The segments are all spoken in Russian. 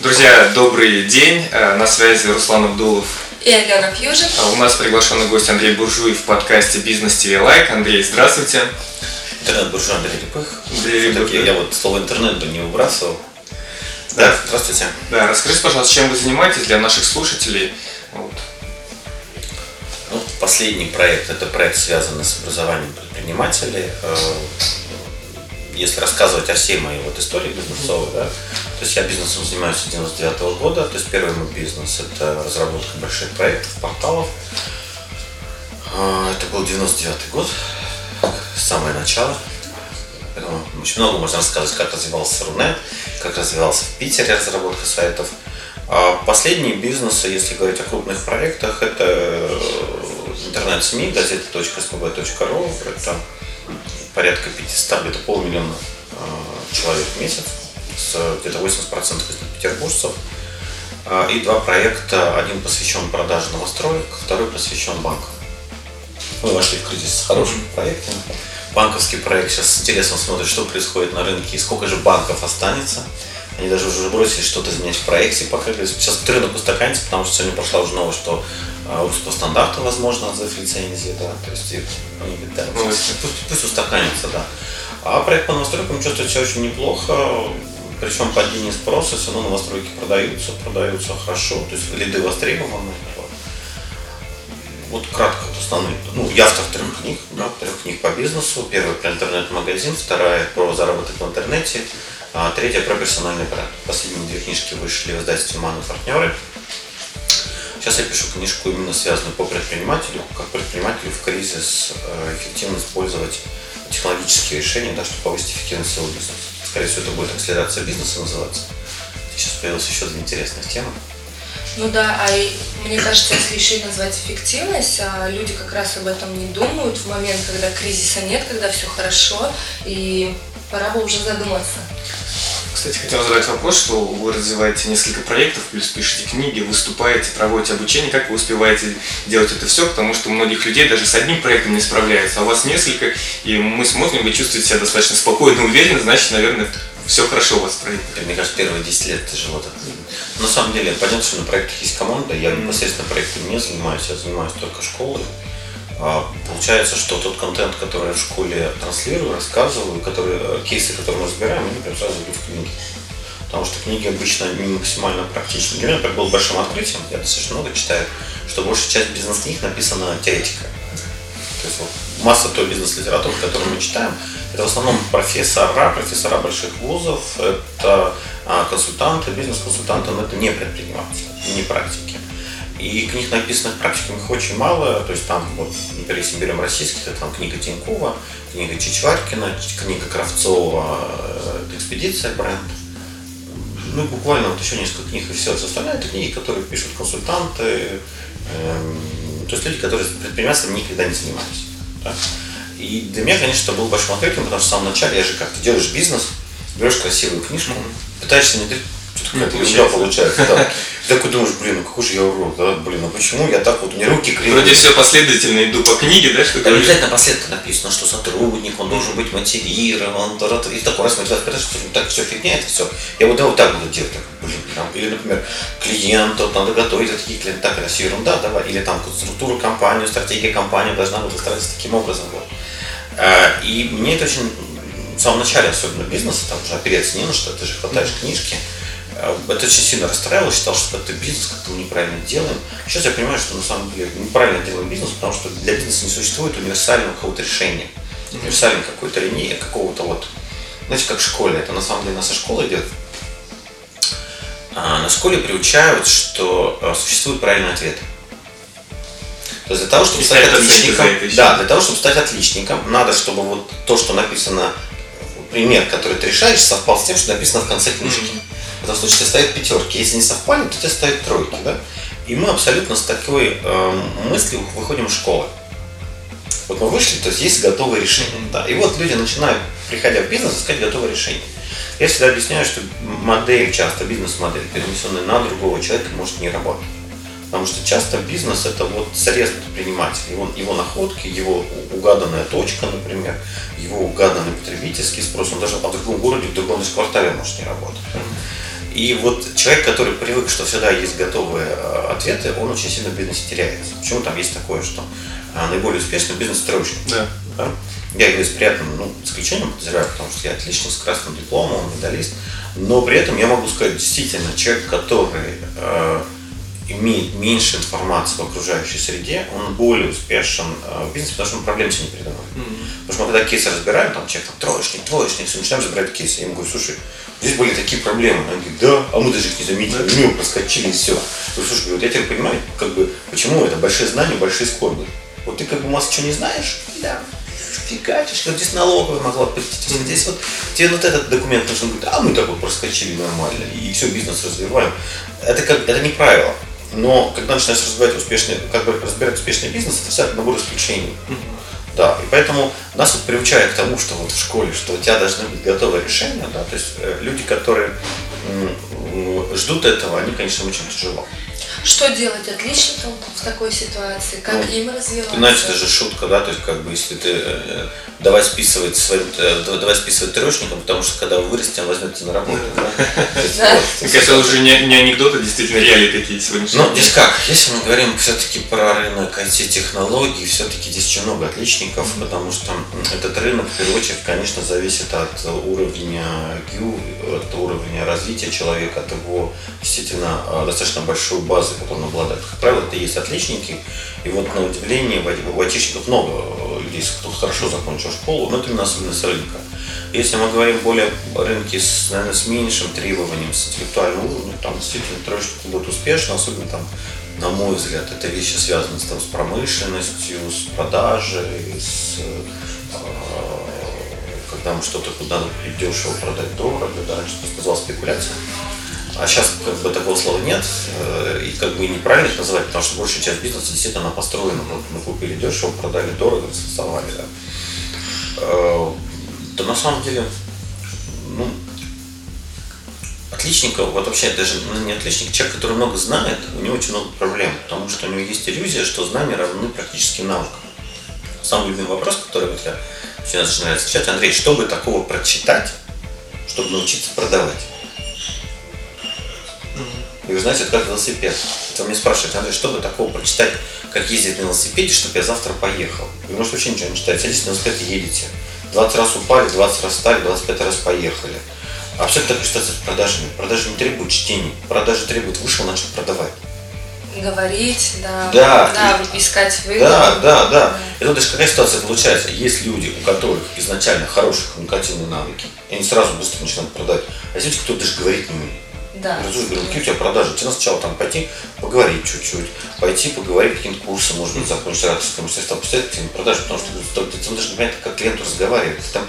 Друзья, добрый день. Э, на связи Руслан Абдулов и Алена Фьюжин. А у нас приглашенный гость Андрей Буржуев в подкасте «Бизнес ТВ Лайк». Андрей, здравствуйте. Интернет-буржуй Андрей Липых. Андрей Липых. Я вот слово интернет бы не выбрасывал. Да, да, здравствуйте. Да, расскажите, пожалуйста, чем вы занимаетесь для наших слушателей? Вот. Ну, последний проект – это проект, связанный с образованием предпринимателей. Если рассказывать о всей моей вот истории бизнесовой, да, то есть я бизнесом занимаюсь с 99 -го года, то есть первый мой бизнес – это разработка больших проектов, порталов. А, это был 99 год, самое начало. Очень много можно рассказывать, как развивался Рунет, как развивался в Питере разработка сайтов. А последние бизнесы, если говорить о крупных проектах, это интернет-СМИ, газета.спб.ру, это порядка 500, где-то полмиллиона э, человек в месяц, с где-то 80% из петербуржцев. Э, и два проекта. Один посвящен продаже новостроек, второй посвящен банкам. Мы вошли в кризис с хорошими проектами. Банковский проект сейчас с интересом смотрит, что происходит на рынке и сколько же банков останется. Они даже уже бросили что-то изменять в проекте, пока сейчас рынок устаканится, потому что сегодня пошла уже новость, что а, по стандарту возможно отзыв лицензии, да, то есть они говорят, да, ну, пусть, пусть, устаканится, да. А проект по новостройкам чувствует себя очень неплохо, причем падение спроса, все равно новостройки продаются, продаются хорошо, то есть лиды востребованы. Вот кратко основные. Ну, я автор трех книг, да, трех книг по бизнесу. Первая про интернет-магазин, вторая про заработок в интернете, а третья про персональный бренд. Последние две книжки вышли в издательстве «Маны партнеры». Сейчас я пишу книжку именно связанную по предпринимателю, как предпринимателю в кризис э, эффективно использовать технологические решения, да, чтобы повысить эффективность своего бизнеса. Скорее всего, это будет акселерация бизнеса называться. Сейчас появилась еще две интересных темы. Ну да, а мне кажется, если еще и назвать эффективность, а люди как раз об этом не думают в момент, когда кризиса нет, когда все хорошо, и пора бы уже задуматься. Кстати, хотел задать вопрос, что вы развиваете несколько проектов, плюс пишете книги, выступаете, проводите обучение. Как вы успеваете делать это все? Потому что у многих людей даже с одним проектом не справляются, а у вас несколько, и мы смотрим, вы чувствуете себя достаточно спокойно уверенно, значит, наверное, все хорошо у вас в проекте. Мне кажется, первые 10 лет тяжело так. На самом деле, понятно, что на проектах есть команда, я непосредственно проектом не занимаюсь, я занимаюсь только школой. А, получается, что тот контент, который в школе транслирую, рассказываю, который, э, кейсы, которые мы разбираем, они прям сразу идут в книги. Потому что книги обычно не максимально практичны. Для меня, например, было большим открытием, я достаточно много читаю, что большая часть бизнес-книг написана теоретика. То есть вот, масса той бизнес-литературы, которую мы читаем, это в основном профессора, профессора больших вузов, это а, консультанты, бизнес-консультанты, но это не предприниматели, не практики. И книг, написанных практиками, их очень мало. То есть там, вот, например, если берем российских, это там книга Тинькова, книга Чичваркина, книга Кравцова, это «Экспедиция» бренд. Ну, буквально вот еще несколько книг и все. Все остальное это книги, которые пишут консультанты, эм, то есть люди, которые предпринимательством никогда не занимались. Да? И для меня, конечно, это был большим открытием, потому что в самом начале я же как-то делаешь бизнес, берешь красивую книжку, пытаешься внедрить что-то какая получается. Да. Ты такой думаешь, блин, ну какой же я урод, да, блин, ну почему я так вот, у меня руки кривые. Вроде все последовательно иду по книге, да, что да, обязательно последовательно написано, что сотрудник, он должен быть мотивирован, и такой раз мотивация, что так все фигня, это все. Я вот, да, вот так буду делать, так, блин, там, или, например, клиент, вот надо готовить, а такие клиенты, так, это все ерунда, давай, или там структура компании, стратегия компании должна быть выстраиваться таким образом, вот. А, и мне это очень в самом начале, особенно бизнеса, там уже опереться не на что, ты же хватаешь книжки, это очень сильно расстраивало, считал, что это бизнес как-то мы неправильно делаем. Сейчас я понимаю, что на самом деле неправильно делаем бизнес, потому что для бизнеса не существует универсального какого-то решения, универсальной какой-то линии, какого-то вот, знаете, как в школе, это на самом деле наша школа идет. А на школе приучают, что а, существует правильный ответ. То есть для того, чтобы стать отличником, да, для того, чтобы стать отличником, надо, чтобы вот то, что написано, пример, который ты решаешь, совпал с тем, что написано в конце книжки. Mm-hmm. Этом случае тебе ставят пятерки. Если не совпали, то тебе ставят тройки. Да? И мы абсолютно с такой э, мыслью выходим в школу. Вот мы вышли, то есть есть готовые решения. Да. И вот люди начинают, приходя в бизнес, искать готовые решения. Я всегда объясняю, что модель часто, бизнес-модель, перенесенная на другого человека, может не работать. Потому что часто бизнес это вот срез предпринимателя, его, его находки, его угаданная точка, например, его угаданный потребительский спрос, он даже по другому городе, в другом квартале может не работать. И вот человек, который привык, что всегда есть готовые э, ответы, он очень сильно в бизнесе теряется. Почему там есть такое, что э, наиболее успешный бизнес стройщик? Да. да? Я говорю с приятным ну, исключением подозреваю, потому что я отличник с красным дипломом, медалист. Но при этом я могу сказать, действительно, человек, который э, имеет меньше информации в окружающей среде, он более успешен э, в бизнесе, потому что он проблем себе не передавает. Mm-hmm. Потому что мы когда кейсы разбираем, там человек там троечник, троечник, все, начинаем забирать кейсы. Я ему говорю, слушай, здесь были такие проблемы. Он говорит, да, а мы даже их не заметили, mm-hmm. мимо проскочили и все. Я говорю, слушай, вот я теперь понимаю, как бы, почему это большие знания, большие скорби. Вот ты как бы масса чего не знаешь, да, фигачишь, вот здесь налоговая могла прийти, mm-hmm. здесь вот тебе вот этот документ нужен, говорит, а мы так вот проскочили нормально, и все, бизнес развиваем. Это как, это не правило. Но когда начинаешь развивать успешный, как бы разбирать успешный бизнес, это всегда набор исключений. Mm-hmm. Да, и поэтому нас вот приучают к тому, что вот в школе, что у тебя должны быть готовые решения, да, то есть э, люди, которые ждут этого, они, конечно, очень тяжело. Что делать отличникам в такой ситуации? Как ну, им развиваться? Знаете, это же шутка, да, то есть как бы если ты э, давай списывать своим, э, давай списывать трешникам, потому что когда вы вырастете, возьмете на работу. Это уже не анекдоты, действительно реалии такие сегодня. Ну, здесь как, если мы говорим все-таки про рынок IT-технологий, все-таки здесь очень много отличников, потому что этот рынок, в первую очередь, конечно, зависит от уровня IQ, от уровня развития человека, от его действительно э, достаточно большой базы которым обладают. Как правило, это есть отличники. И вот на удивление у айтишников много людей, кто хорошо закончил школу, но это именно особенность рынка. Если мы говорим более о рынке с, наверное, с меньшим требованием, с интеллектуальным уровнем, там действительно троечники будут успешны, особенно там, на мой взгляд, это вещи связаны с, там, с промышленностью, с продажей, с э, когда мы что-то куда надо дешево продать дорого, да, что сказал спекуляция. А сейчас как бы такого слова нет, э, и как бы неправильно их называть, потому что большая часть бизнеса действительно она построена. Вот мы купили дешево, продали дорого, сосовали. Да. Э, да на самом деле, ну, отличника, вот вообще даже ну, не отличник, человек, который много знает, у него очень много проблем, потому что у него есть иллюзия, что знания равны практическим навыкам. Самый любимый вопрос, который вот я все начинаю отвечать, Андрей, что бы такого прочитать, чтобы научиться продавать? И вы знаете, это как велосипед. Это мне спрашивают, Андрей, что бы такого прочитать, как ездить на велосипеде, чтобы я завтра поехал? Вы, может, вообще ничего не читаете. Садитесь на велосипед и едете. 20 раз упали, 20 раз встали, 25 раз поехали. А все так ситуация с продажами. Продажи не требуют чтений. Продажи требуют вышел, начал продавать. Говорить, да, да, да и, искать выгоду. Да, да, да. И тут даже какая ситуация получается. Есть люди, у которых изначально хорошие коммуникативные навыки, и они сразу быстро начинают продать. А есть люди, кто даже говорить не умеет. Да. Разуешь, говорю, какие у тебя продажи? Тебе сначала там пойти поговорить чуть-чуть, пойти поговорить какие-то курсы, может быть, закончить ораторское мастерство, поставить какие продажи, потому что ты, ты, ты даже не понимаешь, как клиенту разговаривать. Ты там,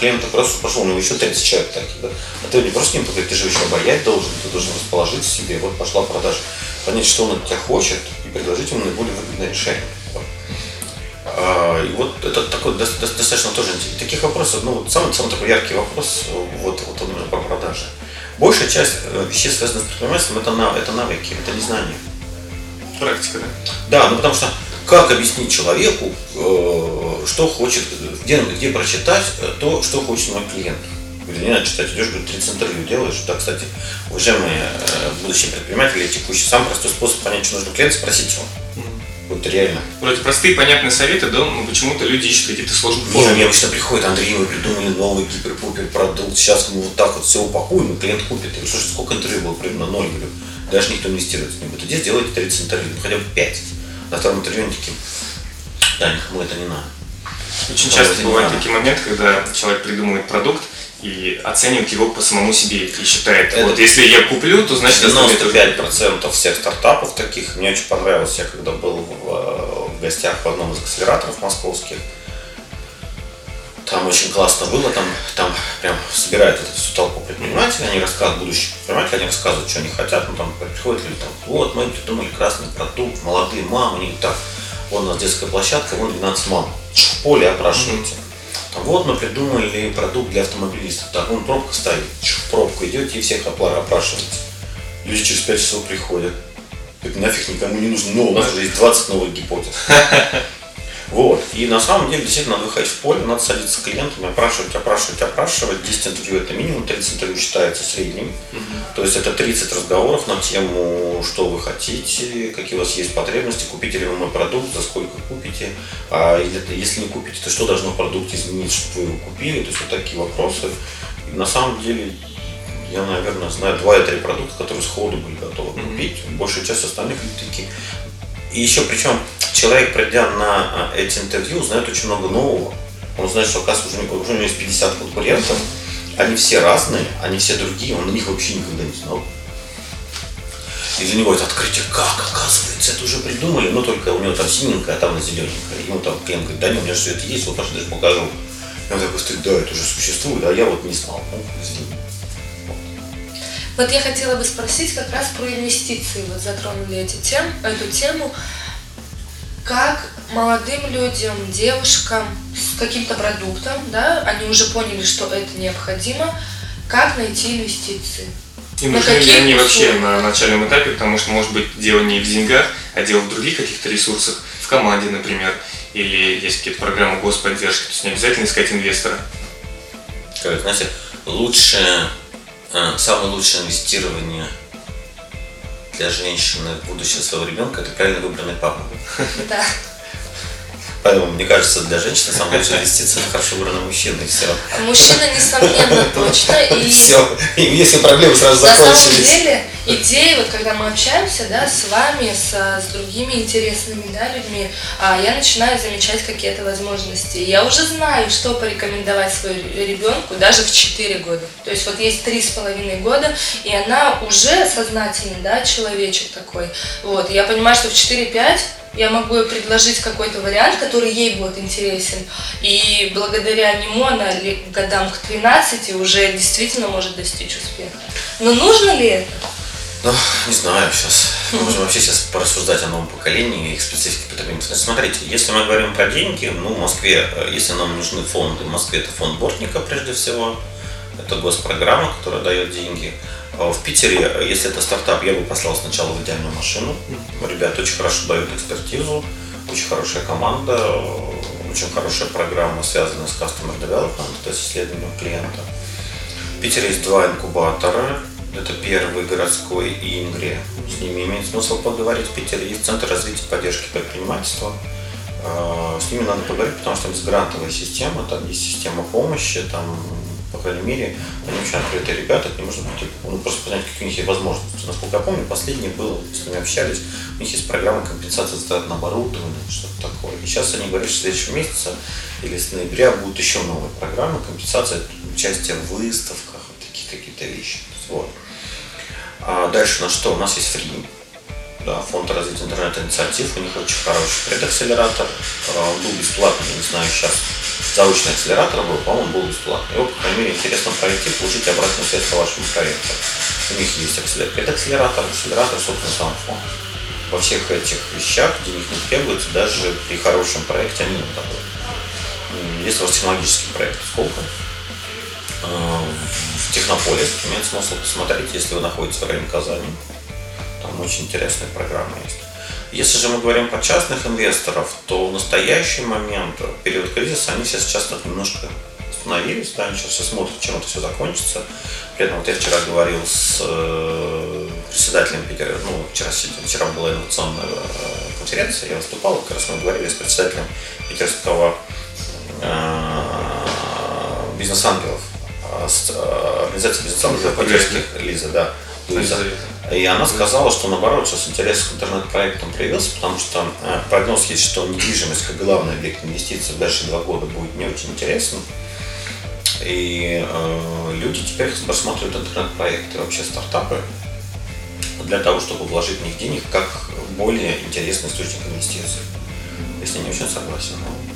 клиент просто пошел, у него еще 30 человек таких, да? А ты не просто не поговорить, ты же еще обаять должен, ты должен расположить себе, вот пошла продажа. Понять, что он от тебя хочет, и предложить ему наиболее выгодное решение. А, и вот это такой достаточно тоже таких вопросов, ну вот самый, самый такой яркий вопрос, вот, вот именно про продажи. Большая часть э, вещей, связанных с предпринимательством, это, это навыки, это не знания. Практика, да? Да, ну потому что как объяснить человеку, э, что хочет, где, где прочитать э, то, что хочет мой клиент. Или не надо читать, идешь, говорит, 30 интервью делаешь. Да, кстати, уважаемые будущие предприниматели, текущий самый простой способ понять, что нужно клиенту, спросить его. Вот реально. Вроде простые, понятные советы, да, но почему-то люди ищут какие-то сложные формы. Не, мне обычно приходит, Андрей, мы придумали новый гипер-пупер продукт, сейчас мы вот так вот все упакуем, и клиент купит. Я говорю, слушай, сколько интервью было? Примерно ноль, говорю. Даже никто инвестирует не будет. Иди сделайте 30 интервью, ну, хотя бы 5. На втором интервью они такие, да, никому это не надо. Очень часто бывают такие моменты, когда человек придумывает продукт, и оценивает его по самому себе и считает, это вот если я куплю, то значит 95% всех стартапов таких. Мне очень понравилось, я когда был в, в гостях в одном из акселераторов московских, там очень классно было, там, там прям собирают эту всю толпу предпринимателей, они рассказывают, будущих предпринимателей, они рассказывают, что они хотят, ну там приходят люди, там, вот, мы придумали красный продукт, молодые мамы, они так, вон у нас детская площадка, вон 12 мам, в поле опрашивайте. Mm-hmm вот мы придумали продукт для автомобилистов. Так, он пробка стоит. В пробку идете и всех опрашиваете. Люди через 5 часов приходят. Это нафиг никому не нужно. Но у нас уже есть 20 новых гипотез. Вот. И на самом деле действительно надо выходить в поле, надо садиться с клиентами, опрашивать, опрашивать, опрашивать. 10 интервью это минимум, 30 интервью считается средним. Угу. То есть это 30 разговоров на тему, что вы хотите, какие у вас есть потребности, купите ли вы мой продукт, за сколько купите. А если не купите, то что должно в продукте изменить, чтобы вы его купили. То есть вот такие вопросы. И на самом деле я, наверное, знаю два или три продукта, которые сходу были готовы купить. Большая часть остальных такие. И еще причем человек, придя на а, эти интервью, узнает очень много нового. Он знает, что, оказывается, уже, уже у него есть 50 конкурентов, они все разные, они все другие, он на них вообще никогда не знал. И для него это открытие, как, оказывается, это уже придумали, но только у него там синенькое, а там зелененькое. Ему там клиент говорит, да нет, у меня все это есть, вот даже покажу. И он такой стоит, да, это уже существует, а я вот не знал. Ну, извини. Вот я хотела бы спросить как раз про инвестиции. Вот затронули эти тем, эту тему. Как молодым людям, девушкам с каким-то продуктом, да, они уже поняли, что это необходимо, как найти инвестиции? И нужны ли они вообще на начальном этапе, потому что может быть дело не в деньгах, а дело в других каких-то ресурсах, в команде, например, или есть какие-то программы господдержки, то есть не обязательно искать инвестора. Как, знаете, лучше а, самое лучшее инвестирование для женщины в своего ребенка это правильно выбранный папа. Да. Поэтому, мне кажется, для женщины самая лучшая инвестиция хорошо выбранный мужчина, и все. Мужчина, несомненно, точно. И все. И если проблемы сразу закончились. На самом деле, идеи, вот когда мы общаемся, да, с вами, с, с другими интересными, да, людьми, а, я начинаю замечать какие-то возможности. Я уже знаю, что порекомендовать своему ребенку даже в 4 года. То есть вот есть три с половиной года, и она уже сознательный, да, человечек такой. Вот, я понимаю, что в 4-5 я могу ей предложить какой-то вариант, который ей будет интересен. И благодаря нему она годам к 13 уже действительно может достичь успеха. Но нужно ли это? Ну, не знаю, сейчас. Мы можем вообще сейчас порассуждать о новом поколении и их специфике потребителя. Смотрите, если мы говорим про деньги, ну, в Москве, э, если нам нужны фонды, в Москве это фонд Бортника прежде всего, это госпрограмма, которая дает деньги. А в Питере, если это стартап, я бы послал сначала в идеальную машину. Ребята очень хорошо дают экспертизу, очень хорошая команда, очень хорошая программа, связанная с Customer Development, то есть исследованием клиента. В Питере есть два инкубатора. Это первый городской и Ингри. С ними имеет смысл поговорить. В Питере есть Центр развития поддержки предпринимательства. А, с ними надо поговорить, потому что там есть грантовая система, там есть система помощи, там по крайней мере, они очень открытые ребята, к ним можно прийти, ну, просто понять, какие у них есть возможности. Насколько я помню, последнее было, с ними общались, у них есть программа компенсации затрат на оборудование, что-то такое. И сейчас они говорят, что в следующем месяце или с ноября будут еще новые программы, компенсация участия в выставках, вот такие какие-то вещи. Вот. А дальше на что? У нас есть фри, да, фонд развития интернет-инициатив, у них очень хороший предакселератор, он был бесплатный, не знаю, сейчас заочный акселератор был, по-моему, был бесплатный. Его, по крайней мере, интересно пройти, получить обратную связь по вашему проекту. У них есть акселератор, акселератор, акселератор, собственно, сам фонд. Во всех этих вещах денег не требуется, даже при хорошем проекте они не такой. Если у вас технологический проект, сколько? В Технополе имеет смысл посмотреть, если вы находитесь в районе Казани. Там очень интересная программа есть. Если же мы говорим про частных инвесторов, то в настоящий момент, в период кризиса, они все сейчас так немножко остановились, да, они сейчас все смотрят, чем это все закончится. При этом вот я вчера говорил с э, председателем Питера, ну, вчера, вчера была инновационная э, конференция, я выступал, как раз мы говорили с председателем питерского э, бизнес-ангелов, организации бизнес-ангелов питерских, Лиза, да, Лиза. И она сказала, что наоборот, сейчас интерес к интернет-проектам появился, потому что э, прогноз есть, что недвижимость как главный объект инвестиций в дальше два года будет не очень интересным. И э, люди теперь рассматривают интернет-проекты, вообще стартапы, для того, чтобы вложить в них денег как более интересный источник инвестиций. Если не очень согласен. Но,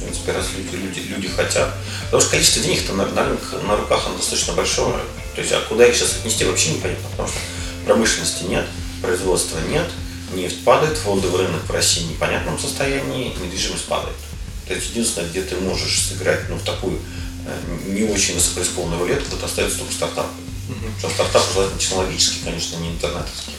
в принципе, раз люди, люди, люди хотят. Потому что количество денег-то на, на, на руках оно достаточно большое. То есть, а куда их сейчас отнести, вообще непонятно. Потому что Промышленности нет, производства нет, нефть падает, фондовый рынок в России в непонятном состоянии, недвижимость падает. То есть единственное, где ты можешь сыграть ну, в такую э, не очень высокорискованную рулетку, это остается только стартап. Угу. Что стартап желательно технологический, конечно, не интернетовский.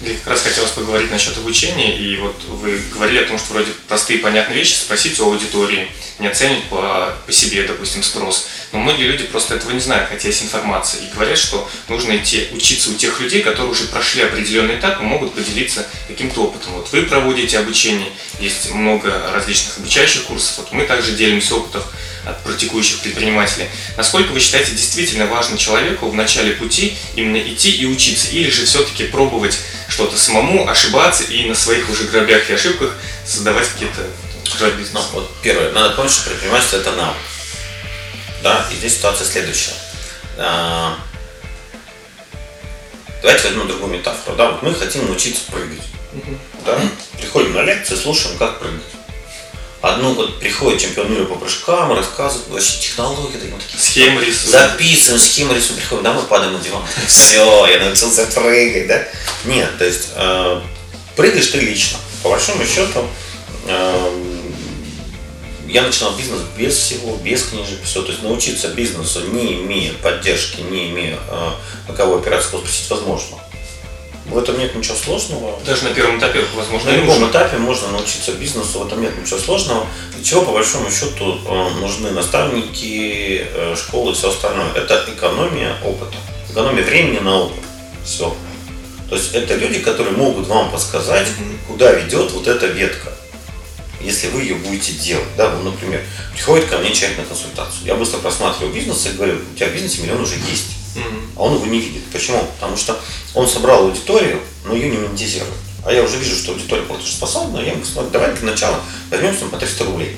Я как раз хотелось поговорить насчет обучения, и вот вы говорили о том, что вроде простые понятные вещи спросить у аудитории, не оценить по, по себе, допустим, спрос. Но многие люди просто этого не знают, хотя есть информация, и говорят, что нужно идти учиться у тех людей, которые уже прошли определенный этап и могут поделиться каким-то опытом. Вот вы проводите обучение, есть много различных обучающих курсов, вот мы также делимся опытом от практикующих предпринимателей. Насколько вы считаете действительно важно человеку в начале пути именно идти и учиться, или же все-таки пробовать что-то самому, ошибаться и на своих уже грабях и ошибках создавать какие-то? Ну, вот первое, надо помнить, что предпринимательство это навык. Да, и здесь ситуация следующая. А, давайте возьмем другую метафору. Да, вот мы хотим научиться прыгать. Да? Приходим на лекции, слушаем, как прыгать. Одну вот приходит чемпион мира по прыжкам, рассказывает вообще технологии, такие, вот такие схемы рисуют. Записываем, схемы рисуем, приходим, да, мы падаем на диван. Все, я научился прыгать, да? Нет, то есть э, прыгаешь ты лично. По большому счету, э, я начинал бизнес без всего, без книжек, все. То есть научиться бизнесу, не имея поддержки, не имея э, на кого опираться, спросить возможно. В этом нет ничего сложного. Даже на первом этапе, возможно, На любом нужно. этапе можно научиться бизнесу, в этом нет ничего сложного. Для чего, по большому счету, э, нужны наставники, э, школы и все остальное. Это экономия опыта. Экономия времени на опыт. Все. То есть это люди, которые могут вам подсказать, куда ведет вот эта ветка. Если вы ее будете делать. Да, ну, например, приходит ко мне человек на консультацию. Я быстро просматриваю бизнес и говорю, у тебя в бизнесе миллион уже есть. А он его не видит. Почему? Потому что он собрал аудиторию, но ее не монетизирует. А я уже вижу, что аудитория платежеспособна, я ему говорю, давай для начала возьмем с ним по 300 рублей.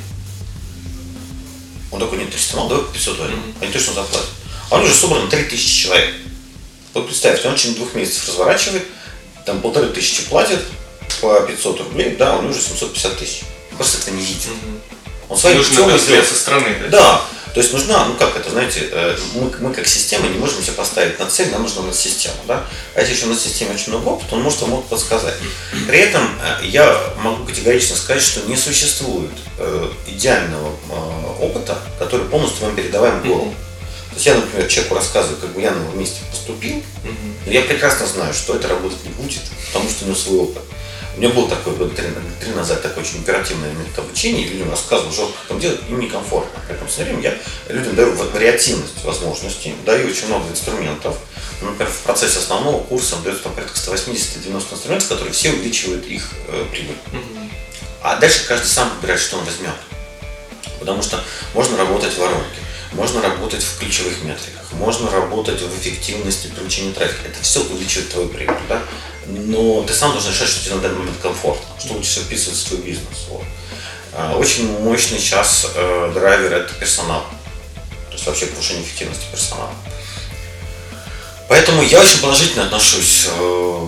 Он такой, нет, 300 мало, давай по 500 возьмем. Mm-hmm. Они точно заплатят. А он уже собран 3000 человек. Вот представьте, он в течение двух месяцев разворачивает, там полторы тысячи платит по 500 рублей, да, у него уже 750 тысяч. Просто это не видит. Он своим Нужно путем со стороны, да? Да. То есть нужна, ну как это, знаете, э, мы, мы как система не можем себе поставить на цель, нам нужна на систему, да? А если еще на системе очень много опыта, он может вам подсказать. При этом э, я могу категорично сказать, что не существует э, идеального опыта, который полностью вам передаваем в голову. То есть я, например, человеку рассказываю, как бы я на его месте поступил, но я прекрасно знаю, что это работать не будет, потому что у него свой опыт. У меня был такой год три, назад такой очень оперативный метод обучения, людям рассказывал, что там делать им некомфортно. Поэтому с время я людям даю вариативность возможностей, даю очень много инструментов. Например, в процессе основного курса дается там порядка 180-90 инструментов, которые все увеличивают их э, прибыль. А дальше каждый сам выбирает, что он возьмет. Потому что можно работать в воронке, можно работать в ключевых метриках, можно работать в эффективности привлечения трафика. Это все увеличивает твою прибыль. Да? Но ты сам должен решать, что тебе на данный момент комфортно, что лучше вписывается в твой бизнес. Вот. А, очень мощный сейчас э, драйвер это персонал. То есть вообще повышение эффективности персонала. Поэтому я очень положительно отношусь э,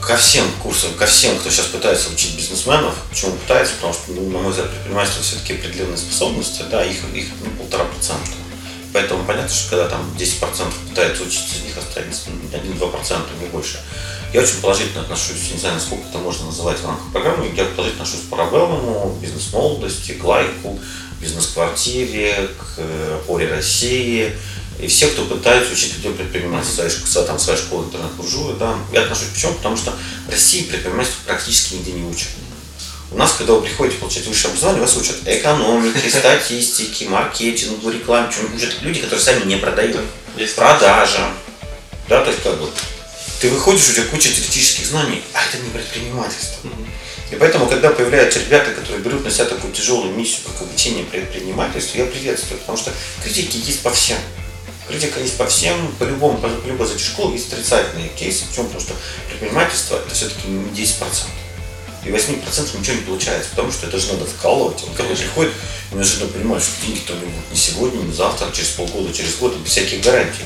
ко всем курсам, ко всем, кто сейчас пытается учить бизнесменов. Почему пытается? Потому что, ну, на мой взгляд, предпринимательство все-таки определенные способности, да, их, их ну, полтора процента. Поэтому понятно, что когда там 10% пытаются учиться, из них останется 1-2%, не больше. Я очень положительно отношусь, не знаю, насколько это можно называть в рамках программы, я положительно отношусь к Парабеллуму, бизнес-молодости, к Лайку, бизнес-квартире, к Поле России. И все, кто пытается учить людей предпринимательства, своя, там, своя школа интернет-буржуя, да, я отношусь почему? Потому что в России предпринимательство практически нигде не учат. У нас, когда вы приходите получать высшее образование, вас учат экономике, статистике, маркетингу, рекламе, чем учат люди, которые сами не продают. Продажам. Да, то есть как бы ты выходишь, у тебя куча теоретических знаний, а это не предпринимательство. И поэтому, когда появляются ребята, которые берут на себя такую тяжелую миссию, как обучение предпринимательству, я приветствую, потому что критики есть по всем. Критика есть по всем, по любому, по любой школ есть отрицательные кейсы. Почему? Потому что предпринимательство это все-таки не 10%. И 8% ничего не получается, потому что это же надо вкалывать. Он когда приходит, неожиданно понимает, что деньги-то у него не сегодня, не завтра, через полгода, через год, без всяких гарантий.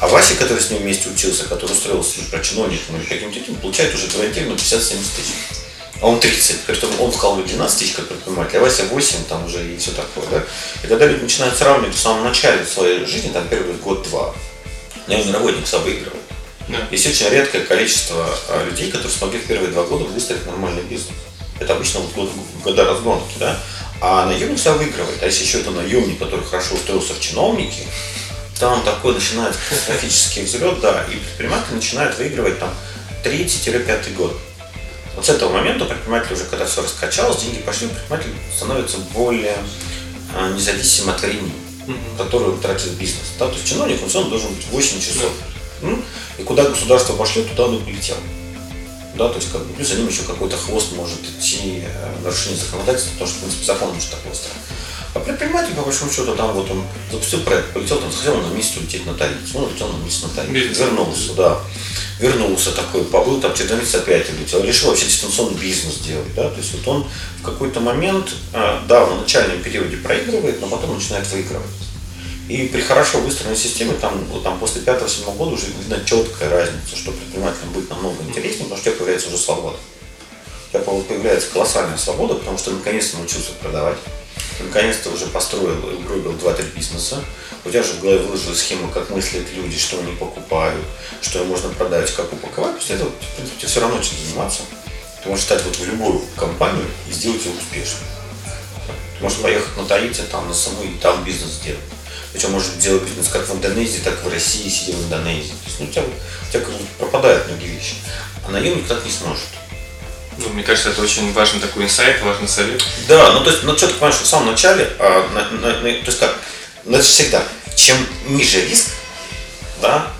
А Вася, который с ним вместе учился, который устроился про чиновником или каким-то этим, получает уже гарантированно 50-70 тысяч. А он 30, при этом он вкалывает 12 тысяч как предприниматель, а Вася 8 там уже и все такое. Да? И когда люди начинают сравнивать в самом начале своей жизни, там первый год-два, наемный работник сам выигрывает. Да. Есть очень редкое количество а, людей, которые смогли в первые два года выстроить нормальный бизнес. Это обычно вот год, года разгонки, да? А наемник всегда выигрывает. А если еще это наемник, который хорошо устроился в чиновники, там такой начинает катастрофический взлет, да, и предприниматель начинает выигрывать там третий-пятый год. Вот с этого момента предприниматель уже, когда все раскачалось, деньги пошли, предприниматель становится более а, независим от времени, mm-hmm. которое тратит бизнес. Да? То есть чиновник он должен быть 8 часов. Mm-hmm. Куда государство пошлет, туда он и полетел. Да, то есть как бы плюс за ним еще какой-то хвост может идти э, нарушение законодательства, потому что, в принципе, закон может так быстро. А предприниматель, по большому счету, там вот он запустил проект, полетел, там захотел на месяц улететь на Таити. Он улетел на месяц на Таити. Вернулся, да. Вернулся такой, побыл там через месяц опять улетел. Решил вообще дистанционный бизнес делать. Да? То есть вот он в какой-то момент, э, да, в начальном периоде проигрывает, но потом начинает выигрывать. И при хорошо выстроенной системе, там, вот, там после 5-7 года уже видна четкая разница, что предпринимателям будет намного интереснее, потому что у тебя появляется уже свобода. У тебя появляется колоссальная свобода, потому что наконец-то научился продавать наконец-то уже построил и угробил 2-3 бизнеса, у тебя же в голове выложила схема, как мыслят люди, что они покупают, что можно продать, как упаковать, после этого, в принципе, тебе все равно чем заниматься. Ты можешь стать вот в любую компанию и сделать ее успешной. Ты можешь поехать на Таити, там, на саму и там бизнес сделать. Причем можешь делать бизнес как в Индонезии, так и в России, сидя в Индонезии. То есть, ну, у тебя, у тебя как бы пропадают многие вещи. А наемник так не сможет. Ну, мне кажется, это очень важный такой инсайт, важный совет. Да, ну то есть, ну четко понимаешь, что в самом начале, а, на, на, на, то есть как, ну это всегда, чем ниже риск, да,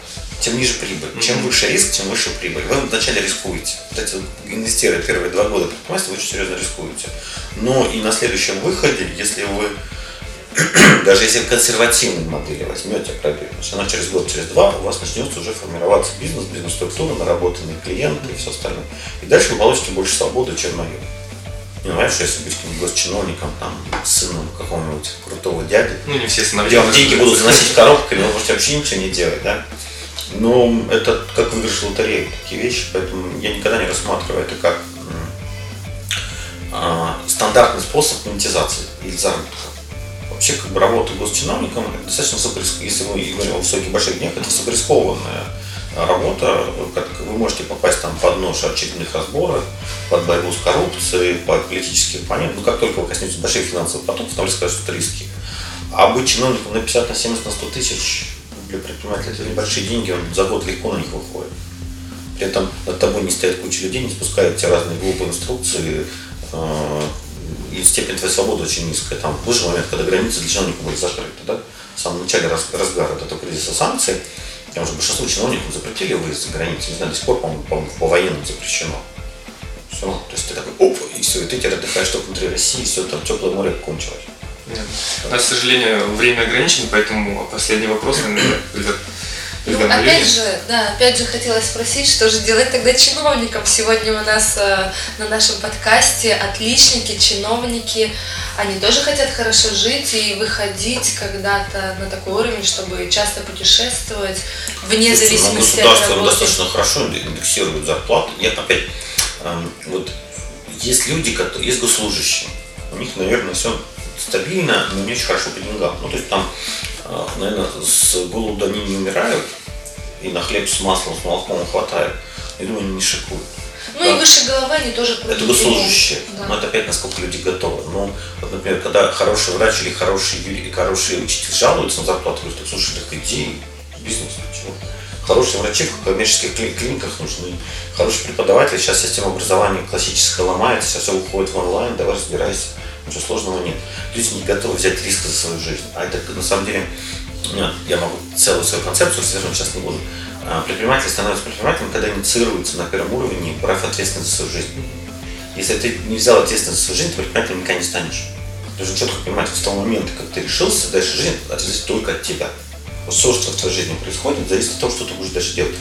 тем ниже прибыль. Mm-hmm. Чем выше риск, тем выше прибыль. Вы вначале рискуете. Вот эти вот инвестируя первые два года предпринимательства, вы очень серьезно рискуете. Но и на следующем выходе, если вы даже если консервативные модели возьмете, все равно через год, через два у вас начнется уже формироваться бизнес, бизнес-структура, наработанные клиенты и все остальное. И дальше вы получите больше свободы, чем наем. Не знаешь, если быть каким-нибудь госчиновником, там, сыном какого-нибудь крутого дяди, ну, не все сыновья, где вам деньги будут заносить коробками, вы можете вообще ничего не делать, да? Но это как выигрыш лотереи, такие вещи, поэтому я никогда не рассматриваю это как э, стандартный способ монетизации или заработка вообще как бы работа госчиновником достаточно высокорискованная, если мы говорим о высоких больших днях, это высокорискованная работа, как вы можете попасть там под нож очередных разборов, под борьбу с коррупцией, под политические оппоненты. Но как только вы коснетесь больших финансовых потоков, там скажут, что это риски. А быть чиновником на 50, на 70, на 100 тысяч для предпринимателя это небольшие деньги, он за год легко на них выходит. При этом над тобой не стоят куча людей, не спускают тебе разные глупые инструкции, э, и степень твоей свободы очень низкая. Там был же момент, когда границы для чиновников были закрыты, да? В самом начале разгара этого кризиса санкций, там же большинство чиновников запретили выезд за границу. Не знаю, до сих пор, по-моему, по, по военным запрещено. Все. То есть ты такой, оп, и все, и ты теперь отдыхаешь только внутри России, все, там теплое море кончилось. Нет. У нас, к сожалению, время ограничено, поэтому последний вопрос, наверное, ну, опять же, да, опять же хотелось спросить, что же делать тогда чиновникам. Сегодня у нас э, на нашем подкасте отличники, чиновники, они тоже хотят хорошо жить и выходить когда-то на такой уровень, чтобы часто путешествовать вне Слушайте, зависимости от работы. достаточно хорошо индексируют зарплату. Нет, опять, э, вот есть люди, которые, есть госслужащие, у них, наверное, все стабильно, но не очень хорошо по деньгам. Ну, то есть там наверное, с голода они не умирают, и на хлеб с маслом, с молоком хватает. Я думаю, они не шикуют. Ну да. и выше головы они тоже Это госслужащие. Да. Но это опять насколько люди готовы. Ну, вот, например, когда хороший врач или хороший, или хороший учитель жалуются на зарплату, говорят, слушай, так иди бизнес, почему? Хорошие врачи в коммерческих клиниках нужны, хороший преподаватель. Сейчас система образования классическая ломается, сейчас все уходит в онлайн, давай разбирайся. Ничего сложного нет. Люди не готовы взять риск за свою жизнь. А это на самом деле, я могу целую свою концепцию содержать, сейчас не буду. А, предприниматель становится предпринимателем, когда инициируется на первом уровне, брав ответственность за свою жизнь. Если ты не взял ответственность за свою жизнь, то предпринимателем никогда не станешь. Ты должен четко понимать, с того момента, как ты решился, дальше жизнь зависит только от тебя. Вот все, что в твоей жизни происходит, зависит от того, что ты будешь дальше делать.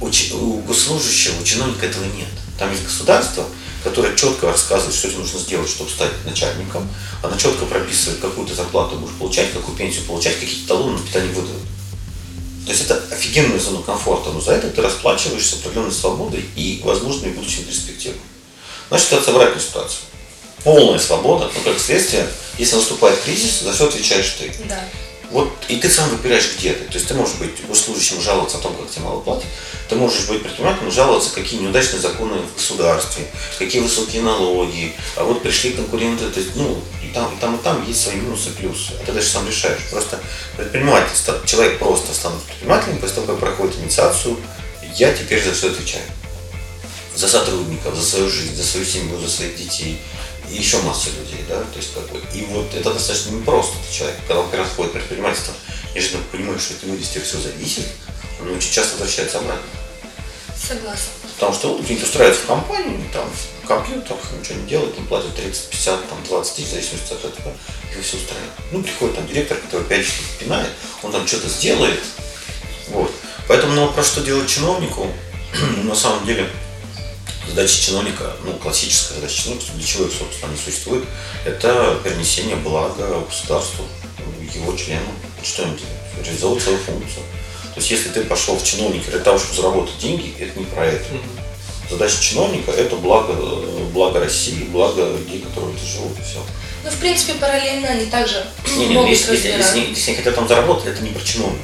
У, у госслужащего, у чиновника этого нет. Там есть государство, которая четко рассказывает, что тебе нужно сделать, чтобы стать начальником. Она четко прописывает, какую ты зарплату будешь получать, какую пенсию получать, какие талоны на питание выдадут. То есть это офигенная зона комфорта, но за это ты расплачиваешься определенной свободой и возможными будущими перспективами. Значит, ситуация обратная ситуация. Полная свобода, но как следствие, если наступает кризис, за все отвечаешь ты. Да. Вот и ты сам выбираешь, где ты. То есть ты можешь быть госслужащим жаловаться о том, как тебе мало платят. Ты можешь быть предпринимателем жаловаться, какие неудачные законы в государстве, какие высокие налоги. А вот пришли конкуренты, то есть, ну, и там, и там, и там есть свои минусы плюсы. А ты даже сам решаешь. Просто предприниматель, человек просто станет предпринимателем, после того, как проходит инициацию, я теперь за все отвечаю. за сотрудников, за свою жизнь, за свою семью, за своих детей и еще масса людей, да, то есть как бы, и вот это достаточно непросто человек, когда он первый раз входит в предпринимательство, неожиданно понимает, что от него здесь все зависит, он очень часто возвращается обратно. Согласна. Потому что он где-нибудь устраивается в компанию, там, в компьютерах, ничего не делает, он платит 30, 50, там, 20 тысяч, в зависимости от этого, и все устраивает. Ну, приходит там директор, который опять что-то пинает, он там что-то сделает, вот. Поэтому на вопрос, что делать чиновнику, на самом деле, задача чиновника, ну, классическая задача чиновника, для чего их, собственно, они существуют, это перенесение блага государству, его членам. Что им делать? Реализовывать свою функцию. То есть, если ты пошел в чиновника для того, чтобы заработать деньги, это не про это. Задача чиновника – это благо, благо России, благо людей, которые тут живут, и все. Ну, в принципе, параллельно они также Не, не, могут если, если, если, если они хотят там заработать, это не про чиновника.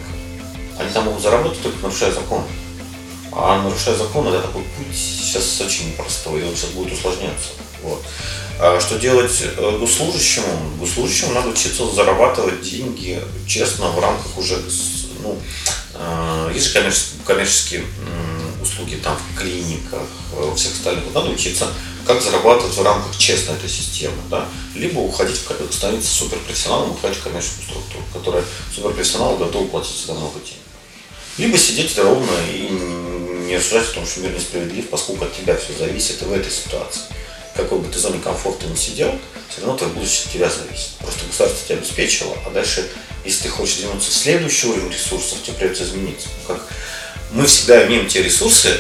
Они там могут заработать только нарушая закон. А нарушая закон, это такой путь сейчас очень непростой, и он сейчас будет усложняться. Вот. А что делать э, госслужащему? Госслужащему надо учиться зарабатывать деньги честно в рамках уже, ну, э, есть же коммерческие, коммерческие услуги там в клиниках, э, всех остальных. Надо учиться, как зарабатывать в рамках честной этой системы, да? Либо уходить, в, становиться суперпрофессионалом, уходить в коммерческую структуру, которая суперпрофессионал готов платить за много денег. Либо сидеть ровно и не рассуждать о том, что мир несправедлив, поскольку от тебя все зависит и в этой ситуации. Какой бы ты зоне комфорта не сидел, все равно твое будущее от тебя зависит. Просто государство тебя обеспечило, а дальше, если ты хочешь двинуться в следующий уровень ресурсов, тебе придется измениться. Ну, Как мы всегда имеем те ресурсы,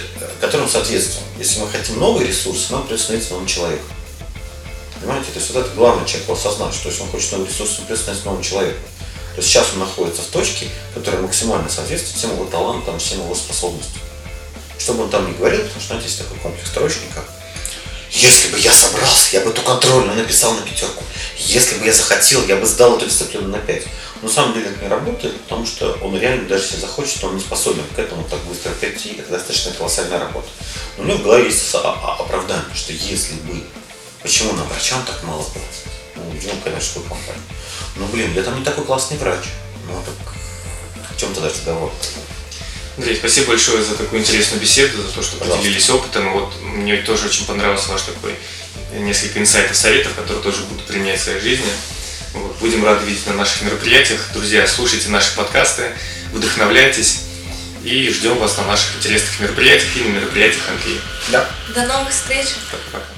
которым соответствуем. Если мы хотим новые ресурсы, нам придется становиться новым человеком. Понимаете? То есть вот это главное человеку осознать, что если он хочет новый ресурс, он придется становиться новым человеком. То есть сейчас он находится в точке, которая максимально соответствует всем его талантам, всем его способностям. Что бы он там ни говорил, потому что, есть такой комплекс троечника. Если бы я собрался, я бы эту контрольную написал на пятерку. Если бы я захотел, я бы сдал эту дисциплину на пять. Но на самом деле это не работает, потому что он реально, даже если захочет, он не способен к этому так быстро прийти. Это достаточно колоссальная работа. Но у него в голове есть о- о- оправдание, что если бы... Почему на врачам так мало платят? Ну, идем в коммерческую компанию. Ну, блин, я там не такой классный врач. Ну, так в чем тогда разговор? Андрей, спасибо большое за такую интересную беседу, за то, что Пожалуйста. поделились опытом. И Вот мне тоже очень понравился ваш такой несколько инсайтов, советов, которые тоже буду применять в своей жизни. Вот. Будем рады видеть на наших мероприятиях. Друзья, слушайте наши подкасты, вдохновляйтесь и ждем вас на наших интересных мероприятиях и на мероприятиях Анкея. Да. До новых встреч! Пока-пока.